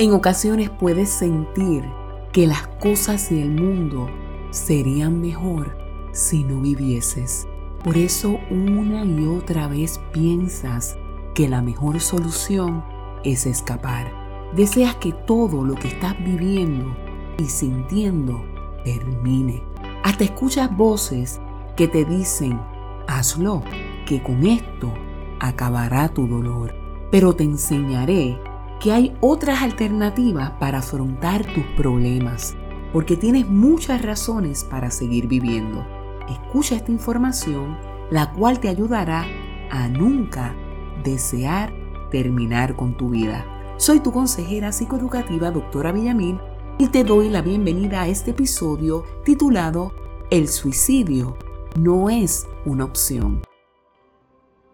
En ocasiones puedes sentir que las cosas y el mundo serían mejor si no vivieses. Por eso una y otra vez piensas que la mejor solución es escapar. Deseas que todo lo que estás viviendo y sintiendo termine. Hasta escuchas voces que te dicen, hazlo, que con esto acabará tu dolor. Pero te enseñaré que hay otras alternativas para afrontar tus problemas, porque tienes muchas razones para seguir viviendo. Escucha esta información, la cual te ayudará a nunca desear terminar con tu vida. Soy tu consejera psicoeducativa, doctora Villamil, y te doy la bienvenida a este episodio titulado El suicidio no es una opción.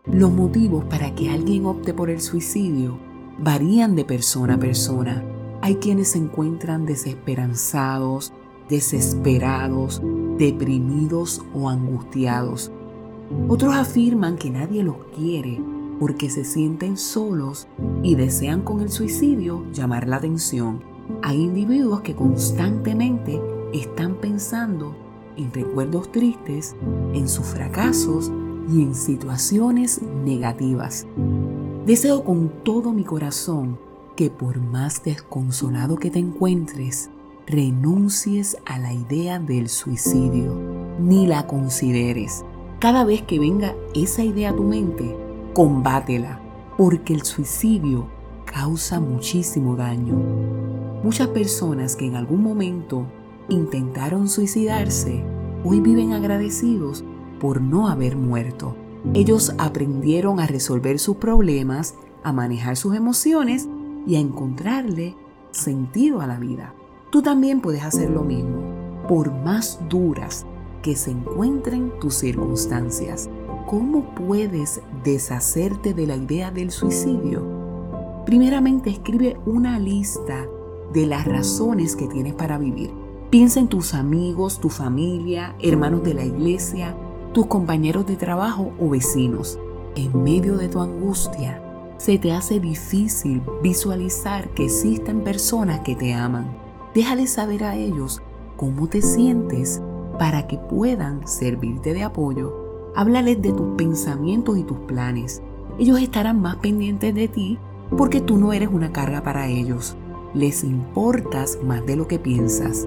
Los motivos para que alguien opte por el suicidio varían de persona a persona. Hay quienes se encuentran desesperanzados, desesperados, deprimidos o angustiados. Otros afirman que nadie los quiere porque se sienten solos y desean con el suicidio llamar la atención. Hay individuos que constantemente están pensando en recuerdos tristes, en sus fracasos y en situaciones negativas. Deseo con todo mi corazón que por más desconsolado que te encuentres, renuncies a la idea del suicidio, ni la consideres. Cada vez que venga esa idea a tu mente, combátela, porque el suicidio causa muchísimo daño. Muchas personas que en algún momento intentaron suicidarse, hoy viven agradecidos por no haber muerto. Ellos aprendieron a resolver sus problemas, a manejar sus emociones y a encontrarle sentido a la vida. Tú también puedes hacer lo mismo, por más duras que se encuentren tus circunstancias. ¿Cómo puedes deshacerte de la idea del suicidio? Primeramente escribe una lista de las razones que tienes para vivir. Piensa en tus amigos, tu familia, hermanos de la iglesia, tus compañeros de trabajo o vecinos. En medio de tu angustia, se te hace difícil visualizar que existen personas que te aman. Déjales saber a ellos cómo te sientes para que puedan servirte de apoyo. Háblales de tus pensamientos y tus planes. Ellos estarán más pendientes de ti porque tú no eres una carga para ellos les importas más de lo que piensas.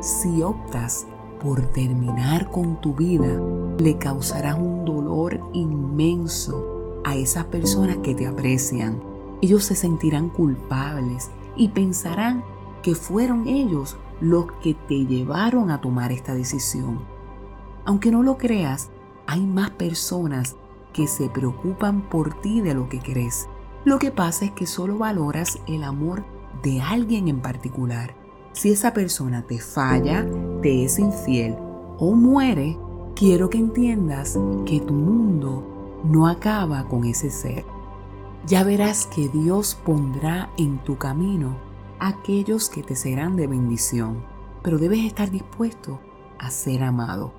Si optas por terminar con tu vida, le causarás un dolor inmenso a esas personas que te aprecian. Ellos se sentirán culpables y pensarán que fueron ellos los que te llevaron a tomar esta decisión. Aunque no lo creas, hay más personas que se preocupan por ti de lo que crees. Lo que pasa es que solo valoras el amor de alguien en particular. Si esa persona te falla, te es infiel o muere, quiero que entiendas que tu mundo no acaba con ese ser. Ya verás que Dios pondrá en tu camino aquellos que te serán de bendición, pero debes estar dispuesto a ser amado.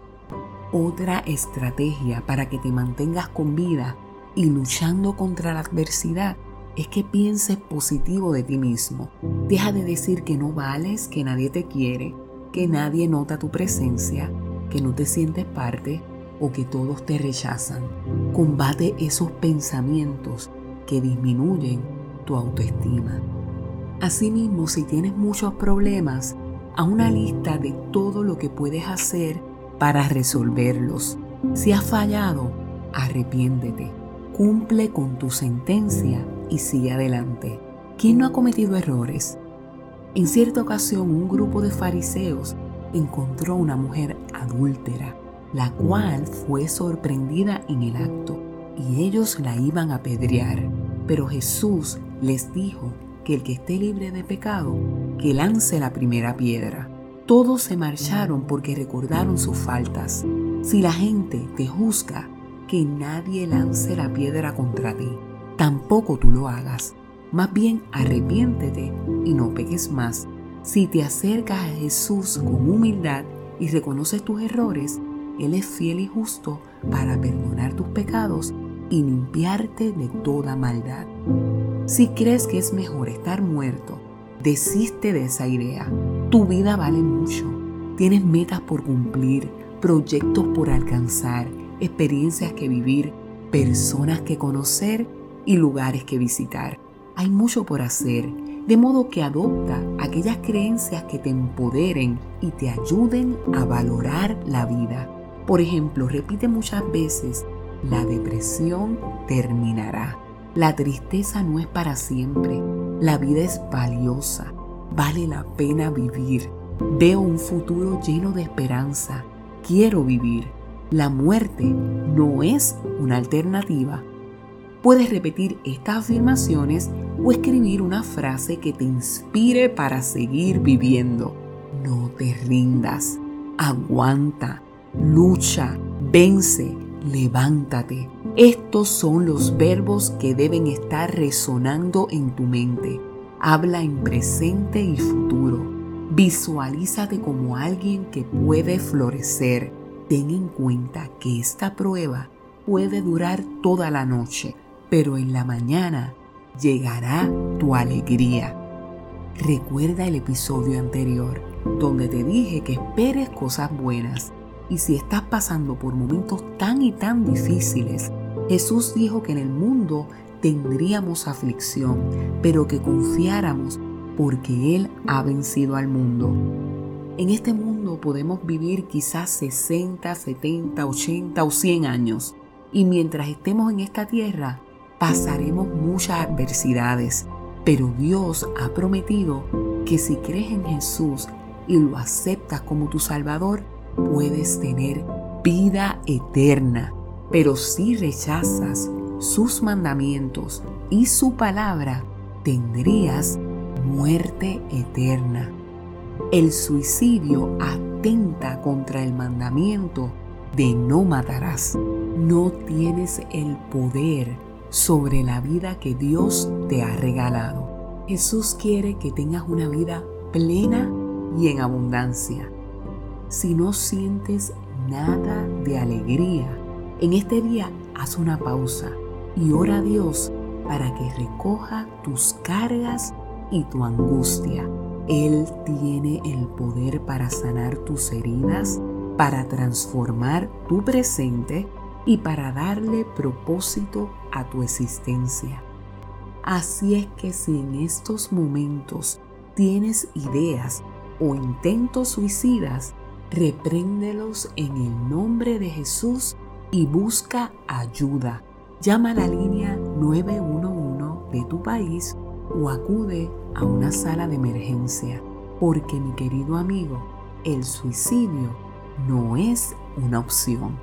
Otra estrategia para que te mantengas con vida y luchando contra la adversidad es que pienses positivo de ti mismo. Deja de decir que no vales, que nadie te quiere, que nadie nota tu presencia, que no te sientes parte o que todos te rechazan. Combate esos pensamientos que disminuyen tu autoestima. Asimismo, si tienes muchos problemas, a una lista de todo lo que puedes hacer para resolverlos. Si has fallado, arrepiéntete. Cumple con tu sentencia y sigue adelante. ¿Quién no ha cometido errores? En cierta ocasión un grupo de fariseos encontró una mujer adúltera, la cual fue sorprendida en el acto, y ellos la iban a apedrear. Pero Jesús les dijo que el que esté libre de pecado, que lance la primera piedra. Todos se marcharon porque recordaron sus faltas. Si la gente te juzga, que nadie lance la piedra contra ti tampoco tú lo hagas. Más bien arrepiéntete y no peques más. Si te acercas a Jesús con humildad y reconoces tus errores, Él es fiel y justo para perdonar tus pecados y limpiarte de toda maldad. Si crees que es mejor estar muerto Desiste de esa idea. Tu vida vale mucho. Tienes metas por cumplir, proyectos por alcanzar, experiencias que vivir, personas que conocer y lugares que visitar. Hay mucho por hacer, de modo que adopta aquellas creencias que te empoderen y te ayuden a valorar la vida. Por ejemplo, repite muchas veces, la depresión terminará. La tristeza no es para siempre. La vida es valiosa. Vale la pena vivir. Veo un futuro lleno de esperanza. Quiero vivir. La muerte no es una alternativa. Puedes repetir estas afirmaciones o escribir una frase que te inspire para seguir viviendo. No te rindas. Aguanta. Lucha. Vence. Levántate. Estos son los verbos que deben estar resonando en tu mente. Habla en presente y futuro. Visualízate como alguien que puede florecer. Ten en cuenta que esta prueba puede durar toda la noche, pero en la mañana llegará tu alegría. Recuerda el episodio anterior donde te dije que esperes cosas buenas y si estás pasando por momentos tan y tan difíciles, Jesús dijo que en el mundo tendríamos aflicción, pero que confiáramos porque Él ha vencido al mundo. En este mundo podemos vivir quizás 60, 70, 80 o 100 años y mientras estemos en esta tierra pasaremos muchas adversidades, pero Dios ha prometido que si crees en Jesús y lo aceptas como tu Salvador, puedes tener vida eterna. Pero si rechazas sus mandamientos y su palabra, tendrías muerte eterna. El suicidio atenta contra el mandamiento de no matarás. No tienes el poder sobre la vida que Dios te ha regalado. Jesús quiere que tengas una vida plena y en abundancia si no sientes nada de alegría, en este día haz una pausa y ora a Dios para que recoja tus cargas y tu angustia. Él tiene el poder para sanar tus heridas, para transformar tu presente y para darle propósito a tu existencia. Así es que si en estos momentos tienes ideas o intentos suicidas, repréndelos en el nombre de Jesús y busca ayuda. Llama a la línea 911 de tu país o acude a una sala de emergencia, porque mi querido amigo, el suicidio no es una opción.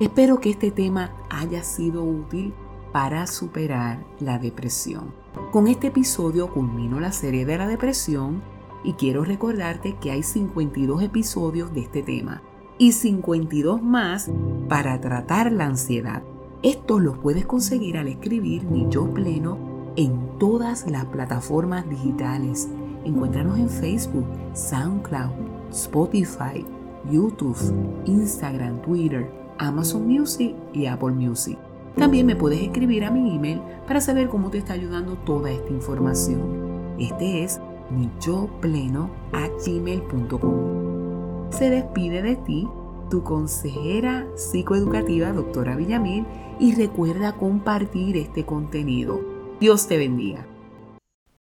Espero que este tema haya sido útil para superar la depresión. Con este episodio culmino la serie de la depresión y quiero recordarte que hay 52 episodios de este tema y 52 más para tratar la ansiedad. Estos los puedes conseguir al escribir Mi Yo Pleno en todas las plataformas digitales. Encuéntranos en Facebook, SoundCloud, Spotify, YouTube, Instagram, Twitter, Amazon Music y Apple Music. También me puedes escribir a mi email para saber cómo te está ayudando toda esta información. Este es mi gmail.com. Se despide de ti tu consejera psicoeducativa, doctora Villamil, y recuerda compartir este contenido. Dios te bendiga.